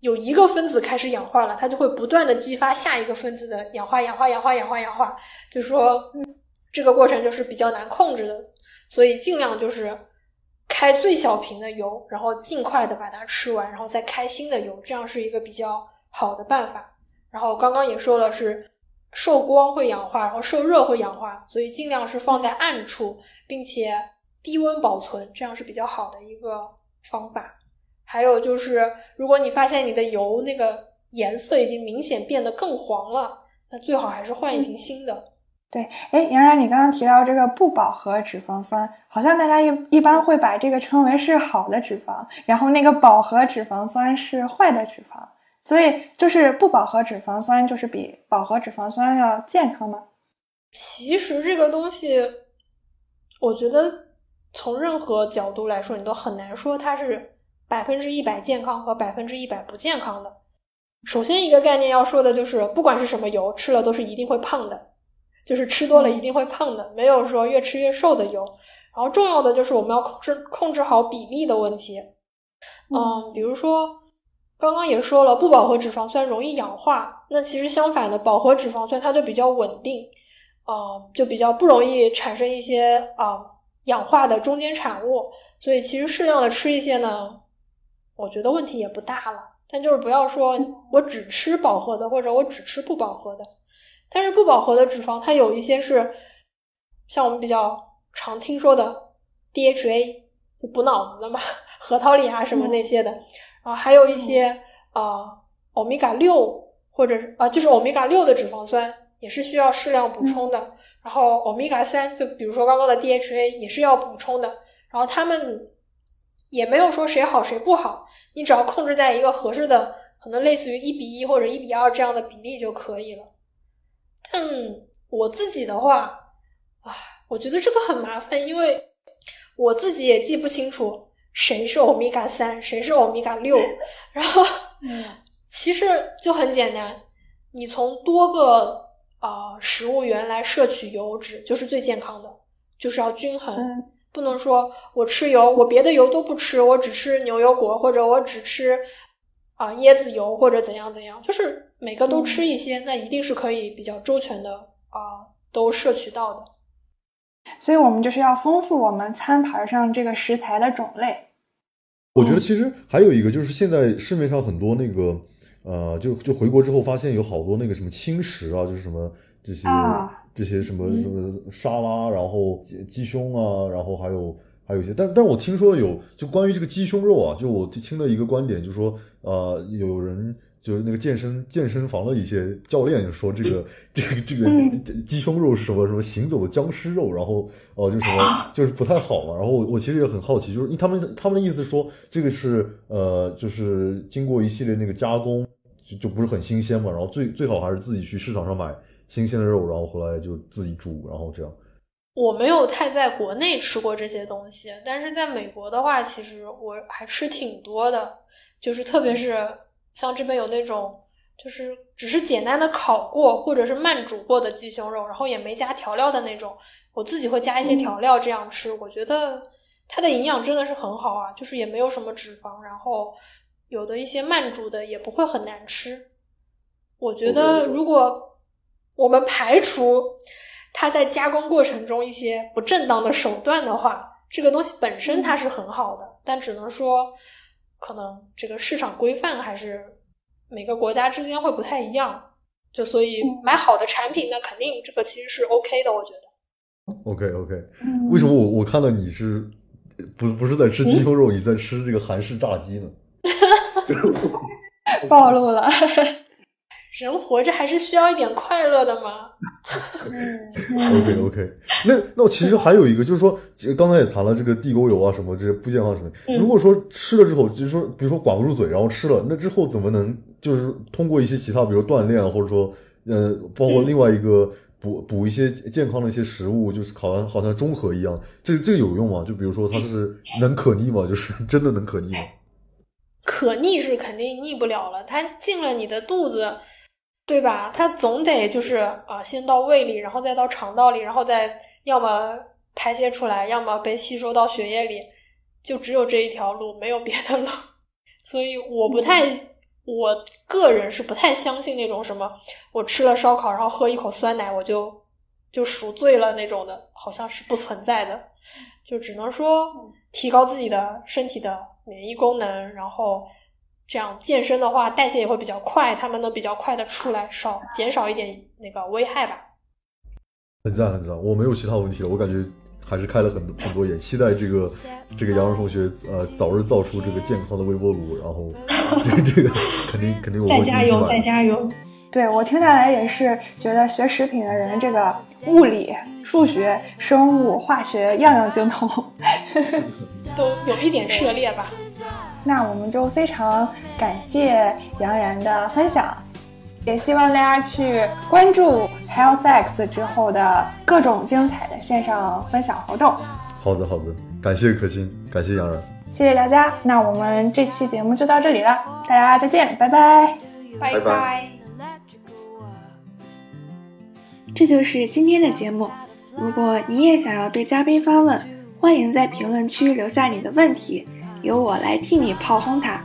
有一个分子开始氧化了，它就会不断的激发下一个分子的氧化、氧化、氧化、氧化、氧化，就是说，这个过程就是比较难控制的，所以尽量就是开最小瓶的油，然后尽快的把它吃完，然后再开新的油，这样是一个比较好的办法。然后刚刚也说了，是受光会氧化，然后受热会氧化，所以尽量是放在暗处，并且低温保存，这样是比较好的一个方法。还有就是，如果你发现你的油那个颜色已经明显变得更黄了，那最好还是换一瓶新的。对，哎，杨然，你刚刚提到这个不饱和脂肪酸，好像大家一一般会把这个称为是好的脂肪，然后那个饱和脂肪酸是坏的脂肪，所以就是不饱和脂肪酸就是比饱和脂肪酸要健康吗？其实这个东西，我觉得从任何角度来说，你都很难说它是。百分之一百健康和百分之一百不健康的，首先一个概念要说的就是，不管是什么油，吃了都是一定会胖的，就是吃多了一定会胖的，没有说越吃越瘦的油。然后重要的就是我们要控制控制好比例的问题。嗯，比如说刚刚也说了，不饱和脂肪酸容易氧化，那其实相反的，饱和脂肪酸它就比较稳定，啊，就比较不容易产生一些啊氧化的中间产物。所以其实适量的吃一些呢。我觉得问题也不大了，但就是不要说我只吃饱和的，或者我只吃不饱和的。但是不饱和的脂肪，它有一些是像我们比较常听说的 DHA，就补脑子的嘛，核桃里啊什么那些的。然后还有一些啊欧米伽六或者啊、呃、就是欧米伽六的脂肪酸也是需要适量补充的。然后欧米伽三，就比如说刚刚的 DHA 也是要补充的。然后他们也没有说谁好谁不好，你只要控制在一个合适的，可能类似于一比一或者一比二这样的比例就可以了。但我自己的话，啊，我觉得这个很麻烦，因为我自己也记不清楚谁是欧米伽三，谁是欧米伽六。然后，其实就很简单，你从多个啊、呃、食物源来摄取油脂，就是最健康的，就是要均衡。嗯不能说我吃油，我别的油都不吃，我只吃牛油果，或者我只吃啊、呃、椰子油，或者怎样怎样，就是每个都吃一些，那一定是可以比较周全的啊、呃，都摄取到的。所以我们就是要丰富我们餐盘上这个食材的种类。我觉得其实还有一个就是现在市面上很多那个呃，就就回国之后发现有好多那个什么轻食啊，就是什么这些。啊这些什么什么沙拉，然后鸡胸啊，然后还有还有一些，但但我听说有就关于这个鸡胸肉啊，就我听了一个观点，就说呃有人就是那个健身健身房的一些教练说这个这个这个鸡胸肉是什么什么行走的僵尸肉，然后哦、呃、就什么 就是不太好嘛，然后我我其实也很好奇，就是他们他们的意思说这个是呃就是经过一系列那个加工就就不是很新鲜嘛，然后最最好还是自己去市场上买。新鲜的肉，然后回来就自己煮，然后这样。我没有太在国内吃过这些东西，但是在美国的话，其实我还吃挺多的。就是特别是像这边有那种，就是只是简单的烤过或者是慢煮过的鸡胸肉，然后也没加调料的那种，我自己会加一些调料这样吃。我觉得它的营养真的是很好啊，就是也没有什么脂肪，然后有的一些慢煮的也不会很难吃。我觉得如果我们排除它在加工过程中一些不正当的手段的话，这个东西本身它是很好的，但只能说可能这个市场规范还是每个国家之间会不太一样。就所以买好的产品，那肯定这个其实是 OK 的，我觉得。OK OK，为什么我我看到你是不不是在吃鸡胸肉，你在吃这个韩式炸鸡呢？暴露了。人活着还是需要一点快乐的嘛。OK OK，那那我其实还有一个，就是说，刚才也谈了这个地沟油啊，什么这些不健康什么。如果说吃了之后，就是说，比如说管不住嘴，然后吃了，那之后怎么能就是通过一些其他，比如锻炼啊，或者说呃，包括另外一个补补一些健康的一些食物，就是好像好像中和一样，这个这个有用吗？就比如说它是能可逆吗？就是 真的能可逆吗？可逆是肯定逆不了了，它进了你的肚子。对吧？它总得就是啊、呃，先到胃里，然后再到肠道里，然后再要么排泄出来，要么被吸收到血液里，就只有这一条路，没有别的路。所以我不太，我个人是不太相信那种什么我吃了烧烤，然后喝一口酸奶我就就赎罪了那种的，好像是不存在的。就只能说提高自己的身体的免疫功能，然后。这样健身的话，代谢也会比较快，他们能比较快的出来，少减少一点那个危害吧。很赞很赞，我没有其他问题了，我感觉还是开了很多很多眼，期待这个这个杨洋同学呃早日造出这个健康的微波炉，然后 这个这个肯定肯定我会再加油再加油。对我听下来也是觉得学食品的人，这个物理、数学、生物、化学样样精通，都有一点涉猎吧。那我们就非常感谢杨然的分享，也希望大家去关注 HealthX 之后的各种精彩的线上分享活动。好的，好的，感谢可心，感谢杨然，谢谢大家。那我们这期节目就到这里了，大家再见，拜拜，拜拜。这就是今天的节目。如果你也想要对嘉宾发问，欢迎在评论区留下你的问题。由我来替你炮轰他。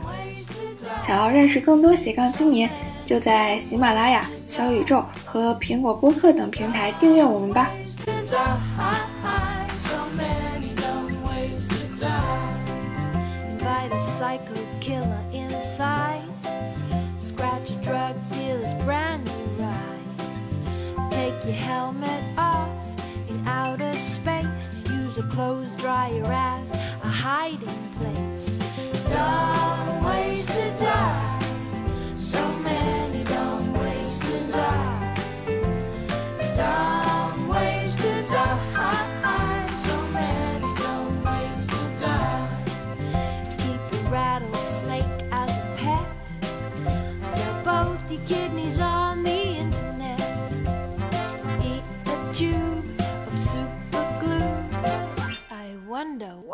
想要认识更多斜杠青年，就在喜马拉雅、小宇宙和苹果播客等平台订阅我们吧。Helmet off in outer space, use a clothes dryer as hiding place. Dumb ways to die.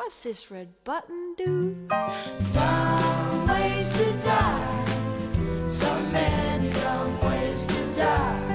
What's this red button do? Dumb ways to die. So many dumb ways to die.